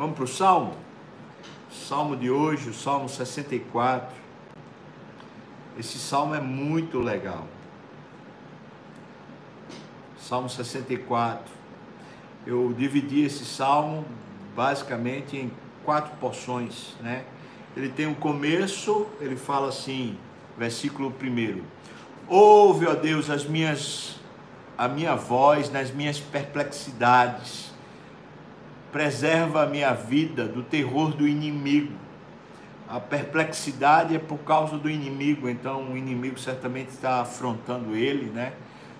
Vamos para o Salmo? Salmo de hoje, o Salmo 64. Esse salmo é muito legal. Salmo 64. Eu dividi esse salmo basicamente em quatro porções, né? Ele tem um começo, ele fala assim, versículo 1. Ouve, ó Deus, as minhas a minha voz nas minhas perplexidades. Preserva a minha vida do terror do inimigo. A perplexidade é por causa do inimigo, então o inimigo certamente está afrontando ele, né?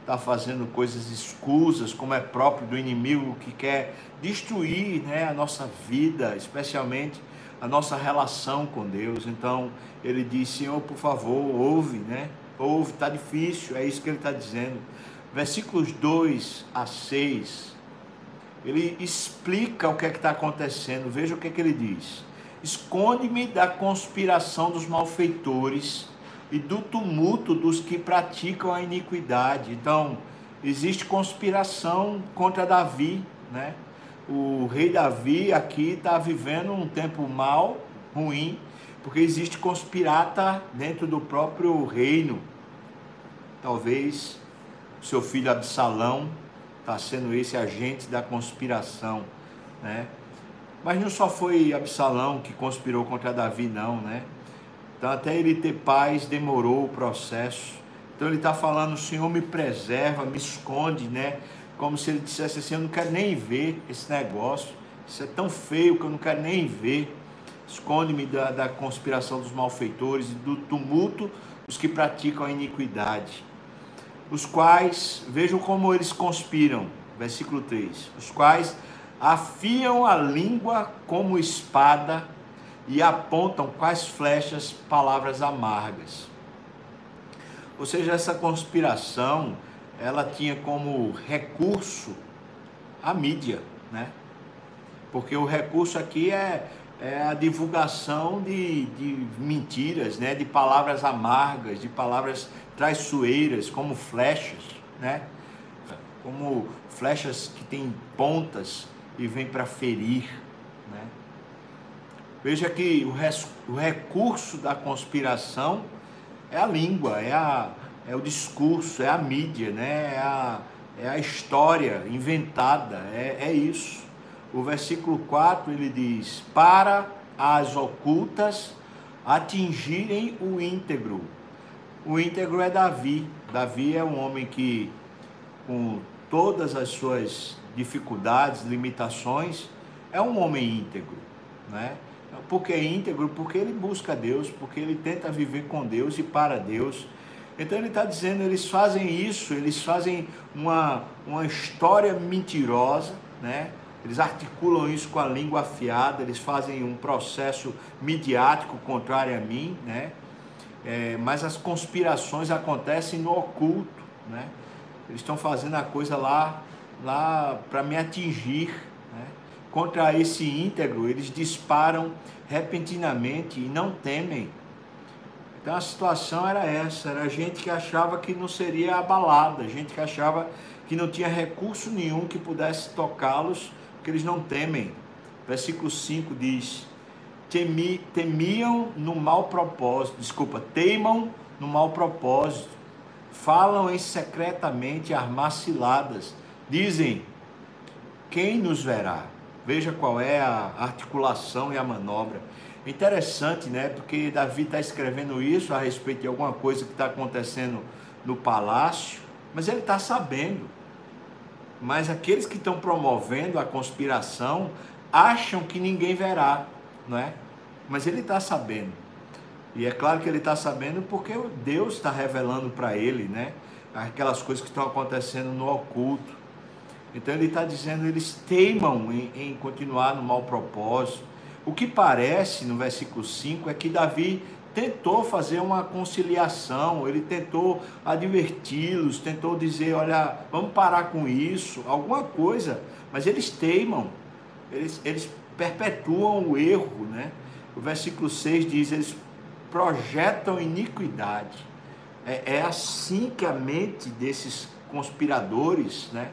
Está fazendo coisas escusas, como é próprio do inimigo que quer destruir, né, a nossa vida, especialmente a nossa relação com Deus. Então ele diz: Senhor, por favor, ouve, né? Ouve, está difícil, é isso que ele está dizendo. Versículos 2 a 6, ele explica o que é que está acontecendo. Veja o que é que ele diz: Esconde-me da conspiração dos malfeitores e do tumulto dos que praticam a iniquidade. Então, existe conspiração contra Davi, né? o rei Davi aqui está vivendo um tempo mal, ruim, porque existe conspirata dentro do próprio reino. Talvez seu filho Absalão está sendo esse agente da conspiração, né? Mas não só foi Absalão que conspirou contra Davi, não, né? Então até ele ter paz demorou o processo. Então ele está falando, o Senhor me preserva, me esconde, né? como se ele dissesse assim: Eu não quero nem ver esse negócio, isso é tão feio que eu não quero nem ver. Esconde-me da, da conspiração dos malfeitores e do tumulto dos que praticam a iniquidade, os quais, vejam como eles conspiram, versículo 3: os quais afiam a língua como espada e apontam quais flechas palavras amargas. Ou seja, essa conspiração ela tinha como recurso a mídia, né? Porque o recurso aqui é, é a divulgação de, de mentiras, né? De palavras amargas, de palavras traiçoeiras, como flechas, né? Como flechas que têm pontas e vêm para ferir, né? Veja que o, res, o recurso da conspiração é a língua, é a, é o discurso, é a mídia, né? é, a, é a história inventada, é, é isso. O versículo 4 ele diz: Para as ocultas atingirem o íntegro. O íntegro é Davi. Davi é um homem que, com todas as suas dificuldades, limitações, é um homem íntegro, né? Por que íntegro? Porque ele busca Deus, porque ele tenta viver com Deus e para Deus. Então ele está dizendo, eles fazem isso, eles fazem uma, uma história mentirosa, né? Eles articulam isso com a língua afiada, eles fazem um processo midiático contrário a mim, né? É, mas as conspirações acontecem no oculto, né? Eles estão fazendo a coisa lá, lá para me atingir, né? Contra esse íntegro, eles disparam repentinamente e não temem, então a situação era essa, era gente que achava que não seria abalada, gente que achava que não tinha recurso nenhum que pudesse tocá-los, porque eles não temem. Versículo 5 diz: Temi, temiam no mau propósito, desculpa, teimam no mau propósito, falam em secretamente armar ciladas, dizem: Quem nos verá? Veja qual é a articulação e a manobra. Interessante, né? Porque Davi está escrevendo isso a respeito de alguma coisa que está acontecendo no palácio, mas ele está sabendo. Mas aqueles que estão promovendo a conspiração acham que ninguém verá, não é? Mas ele está sabendo. E é claro que ele está sabendo porque Deus está revelando para ele, né? Aquelas coisas que estão acontecendo no oculto. Então ele está dizendo, eles teimam em, em continuar no mau propósito o que parece no versículo 5 é que Davi tentou fazer uma conciliação, ele tentou adverti-los, tentou dizer: olha, vamos parar com isso, alguma coisa, mas eles teimam, eles, eles perpetuam o erro, né? O versículo 6 diz: eles projetam iniquidade. É, é assim que a mente desses conspiradores né,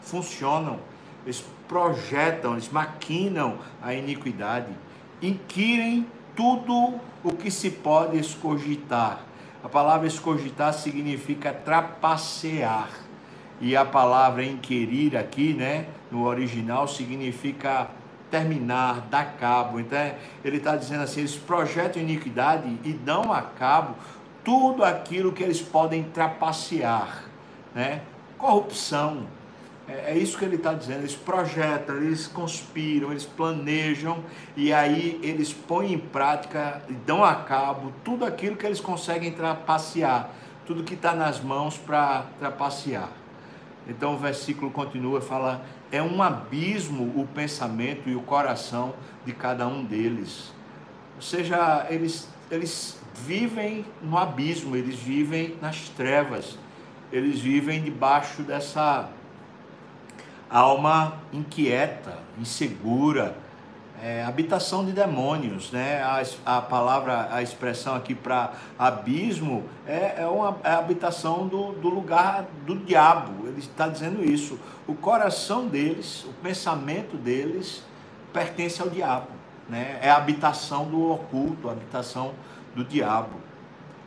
funcionam eles projetam, eles maquinam a iniquidade, inquirem tudo o que se pode escogitar. A palavra escogitar significa trapacear. E a palavra inquirir aqui, né, no original, significa terminar, dar cabo. Então, ele está dizendo assim: eles projetam iniquidade e dão a cabo tudo aquilo que eles podem trapacear, né? Corrupção, é, é isso que ele está dizendo. Eles projetam, eles conspiram, eles planejam e aí eles põem em prática e dão a cabo tudo aquilo que eles conseguem trapacear, tudo que está nas mãos para trapacear. Então o versículo continua, fala: é um abismo o pensamento e o coração de cada um deles. Ou seja, eles, eles vivem no abismo, eles vivem nas trevas, eles vivem debaixo dessa alma inquieta, insegura, é, habitação de demônios, né? A, a, palavra, a expressão aqui para abismo é, é uma é habitação do, do lugar do diabo. Ele está dizendo isso. O coração deles, o pensamento deles pertence ao diabo, né? É a habitação do oculto, a habitação do diabo.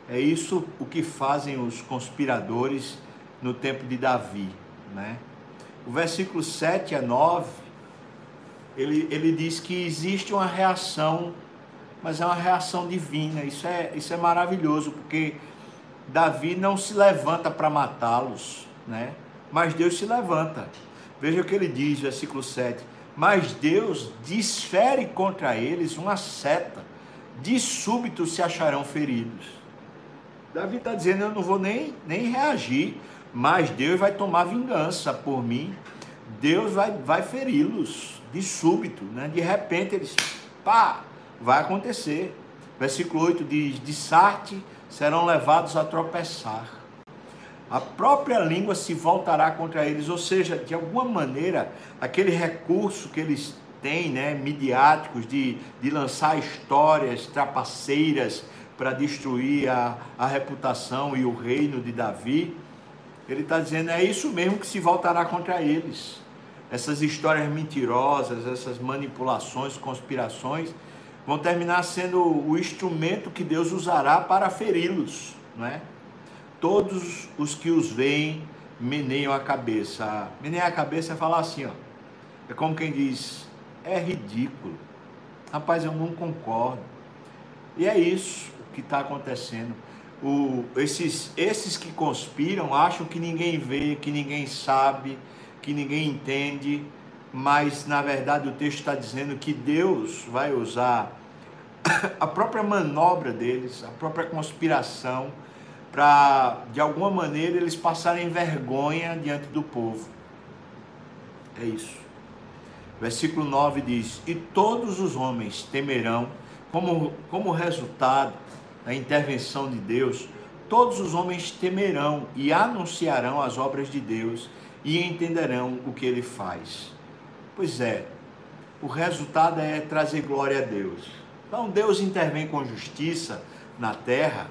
É isso o que fazem os conspiradores no tempo de Davi, né? O versículo 7 a 9, ele, ele diz que existe uma reação, mas é uma reação divina. Isso é, isso é maravilhoso, porque Davi não se levanta para matá-los, né? mas Deus se levanta. Veja o que ele diz, versículo 7. Mas Deus desfere contra eles uma seta, de súbito se acharão feridos. Davi está dizendo: Eu não vou nem, nem reagir, mas Deus vai tomar vingança por mim. Deus vai, vai feri-los de súbito, né? de repente eles, pá, vai acontecer. Versículo 8 diz: De Sarte serão levados a tropeçar. A própria língua se voltará contra eles, ou seja, de alguma maneira, aquele recurso que eles têm, né, midiáticos, de, de lançar histórias trapaceiras para destruir a, a reputação e o reino de Davi, ele está dizendo, é isso mesmo que se voltará contra eles. Essas histórias mentirosas, essas manipulações, conspirações, vão terminar sendo o instrumento que Deus usará para feri-los, não é? Todos os que os veem meneiam a cabeça. Meneiam a cabeça é falar assim, ó. É como quem diz, é ridículo. Rapaz, eu não concordo. E é isso que está acontecendo o, esses, esses que conspiram acham que ninguém vê, que ninguém sabe, que ninguém entende, mas na verdade o texto está dizendo que Deus vai usar a própria manobra deles, a própria conspiração, para de alguma maneira eles passarem vergonha diante do povo. É isso. Versículo 9 diz: E todos os homens temerão, como, como resultado a intervenção de Deus, todos os homens temerão e anunciarão as obras de Deus e entenderão o que ele faz. Pois é, o resultado é trazer glória a Deus. Então Deus intervém com justiça na terra,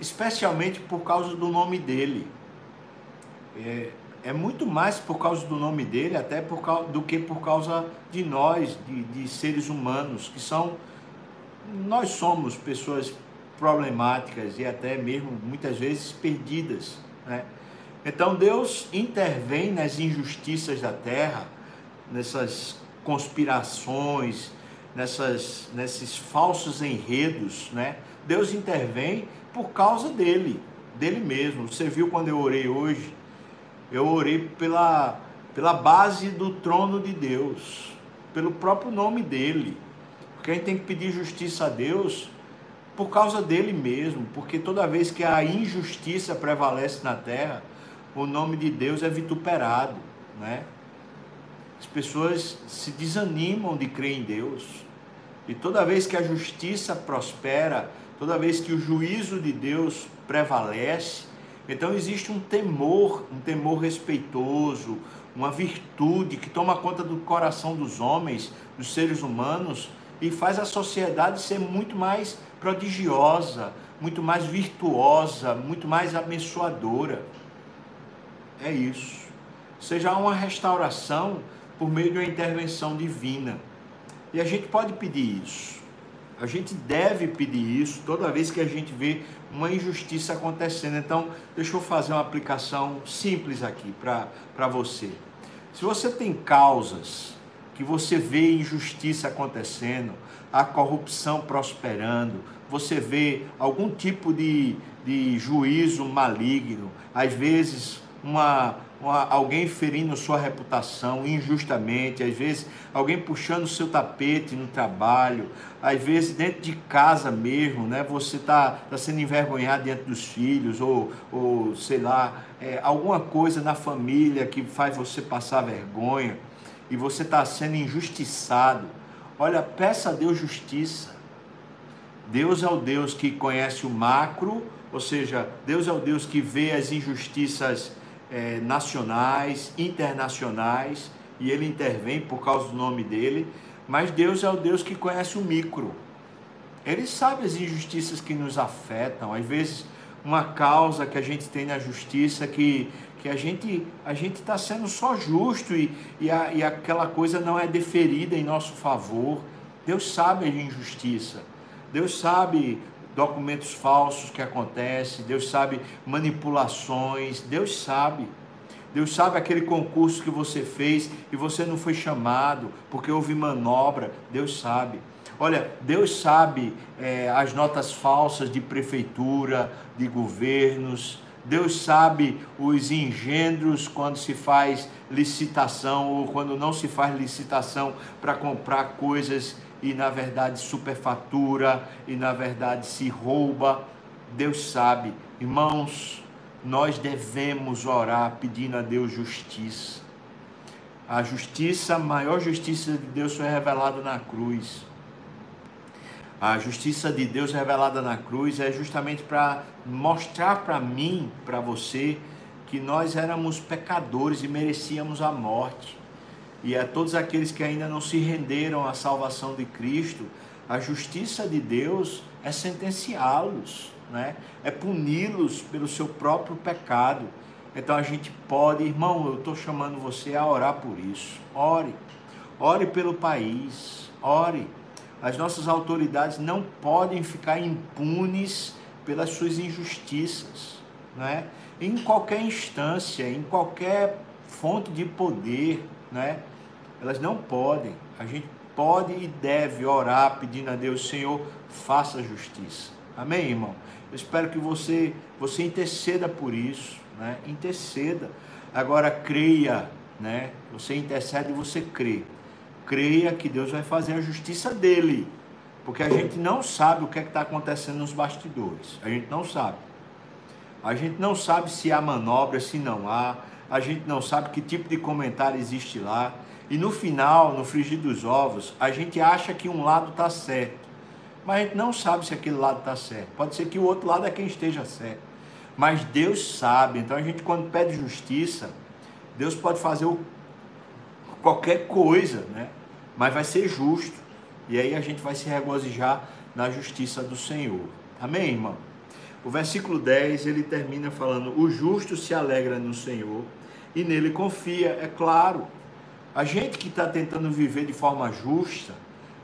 especialmente por causa do nome dele. É, é muito mais por causa do nome dele, até por do que por causa de nós, de, de seres humanos, que são. Nós somos pessoas problemáticas e até mesmo muitas vezes perdidas. Né? Então Deus intervém nas injustiças da terra, nessas conspirações, nessas, nesses falsos enredos. Né? Deus intervém por causa dele, dele mesmo. Você viu quando eu orei hoje? Eu orei pela, pela base do trono de Deus, pelo próprio nome dele. Porque a gente tem que pedir justiça a Deus por causa dele mesmo, porque toda vez que a injustiça prevalece na terra, o nome de Deus é vituperado, né? As pessoas se desanimam de crer em Deus. E toda vez que a justiça prospera, toda vez que o juízo de Deus prevalece, então existe um temor, um temor respeitoso, uma virtude que toma conta do coração dos homens, dos seres humanos, e faz a sociedade ser muito mais prodigiosa, muito mais virtuosa, muito mais abençoadora. É isso. Seja, uma restauração por meio de uma intervenção divina. E a gente pode pedir isso. A gente deve pedir isso toda vez que a gente vê uma injustiça acontecendo. Então, deixa eu fazer uma aplicação simples aqui para você. Se você tem causas que você vê injustiça acontecendo, a corrupção prosperando, você vê algum tipo de, de juízo maligno, às vezes uma, uma, alguém ferindo sua reputação injustamente, às vezes alguém puxando seu tapete no trabalho, às vezes dentro de casa mesmo, né? Você está tá sendo envergonhado diante dos filhos, ou, ou sei lá, é, alguma coisa na família que faz você passar vergonha e você está sendo injustiçado. Olha, peça a Deus justiça. Deus é o Deus que conhece o macro, ou seja, Deus é o Deus que vê as injustiças é, nacionais, internacionais, e ele intervém por causa do nome dele, mas Deus é o Deus que conhece o micro. Ele sabe as injustiças que nos afetam, às vezes uma causa que a gente tem na justiça que, que a gente a gente está sendo só justo e, e, a, e aquela coisa não é deferida em nosso favor. Deus sabe a injustiça. Deus sabe documentos falsos que acontecem, Deus sabe manipulações, Deus sabe. Deus sabe aquele concurso que você fez e você não foi chamado porque houve manobra, Deus sabe. Olha, Deus sabe é, as notas falsas de prefeitura, de governos, Deus sabe os engendros quando se faz licitação ou quando não se faz licitação para comprar coisas e na verdade superfatura e na verdade se rouba. Deus sabe, irmãos, nós devemos orar pedindo a Deus justiça. A justiça, a maior justiça de Deus foi revelada na cruz. A justiça de Deus revelada na cruz é justamente para mostrar para mim, para você, que nós éramos pecadores e merecíamos a morte e a todos aqueles que ainda não se renderam à salvação de Cristo, a justiça de Deus é sentenciá-los, né? é puni-los pelo seu próprio pecado. Então a gente pode, irmão, eu estou chamando você a orar por isso. Ore, ore pelo país, ore. As nossas autoridades não podem ficar impunes pelas suas injustiças, né? Em qualquer instância, em qualquer fonte de poder, né? Elas não podem. A gente pode e deve orar pedindo a Deus, Senhor, faça justiça. Amém, irmão? Eu espero que você você interceda por isso, né? Interceda. Agora creia, né? Você intercede e você crê. Creia que Deus vai fazer a justiça dele. Porque a gente não sabe o que é está acontecendo nos bastidores. A gente não sabe. A gente não sabe se há manobra, se não há a gente não sabe que tipo de comentário existe lá. E no final, no frigir dos ovos, a gente acha que um lado está certo. Mas a gente não sabe se aquele lado está certo. Pode ser que o outro lado é quem esteja certo. Mas Deus sabe. Então a gente, quando pede justiça, Deus pode fazer o, qualquer coisa, né? Mas vai ser justo. E aí a gente vai se regozijar na justiça do Senhor. Amém, irmão? O versículo 10 ele termina falando: O justo se alegra no Senhor e nele confia. É claro, a gente que está tentando viver de forma justa,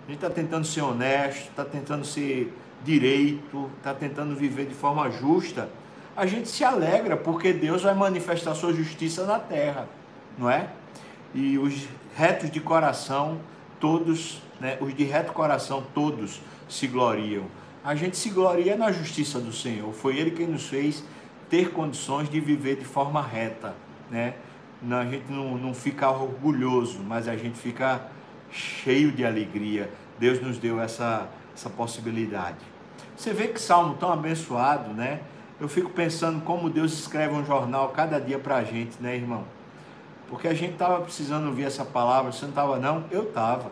a gente está tentando ser honesto, está tentando ser direito, está tentando viver de forma justa, a gente se alegra porque Deus vai manifestar sua justiça na terra, não é? E os retos de coração, todos, né, os de reto coração, todos se gloriam. A gente se gloria na justiça do Senhor. Foi Ele quem nos fez ter condições de viver de forma reta, né? a gente não, não fica orgulhoso, mas a gente fica cheio de alegria. Deus nos deu essa, essa possibilidade. Você vê que salmo tão abençoado, né? Eu fico pensando como Deus escreve um jornal cada dia para a gente, né, irmão? Porque a gente estava precisando ouvir essa palavra, você não estava não? Eu estava.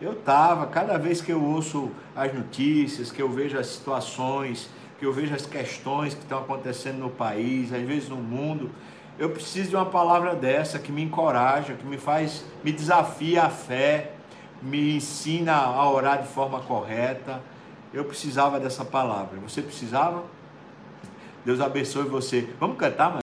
Eu estava, cada vez que eu ouço as notícias, que eu vejo as situações, que eu vejo as questões que estão acontecendo no país, às vezes no mundo, eu preciso de uma palavra dessa que me encoraja, que me faz, me desafia a fé, me ensina a orar de forma correta. Eu precisava dessa palavra. Você precisava? Deus abençoe você. Vamos cantar,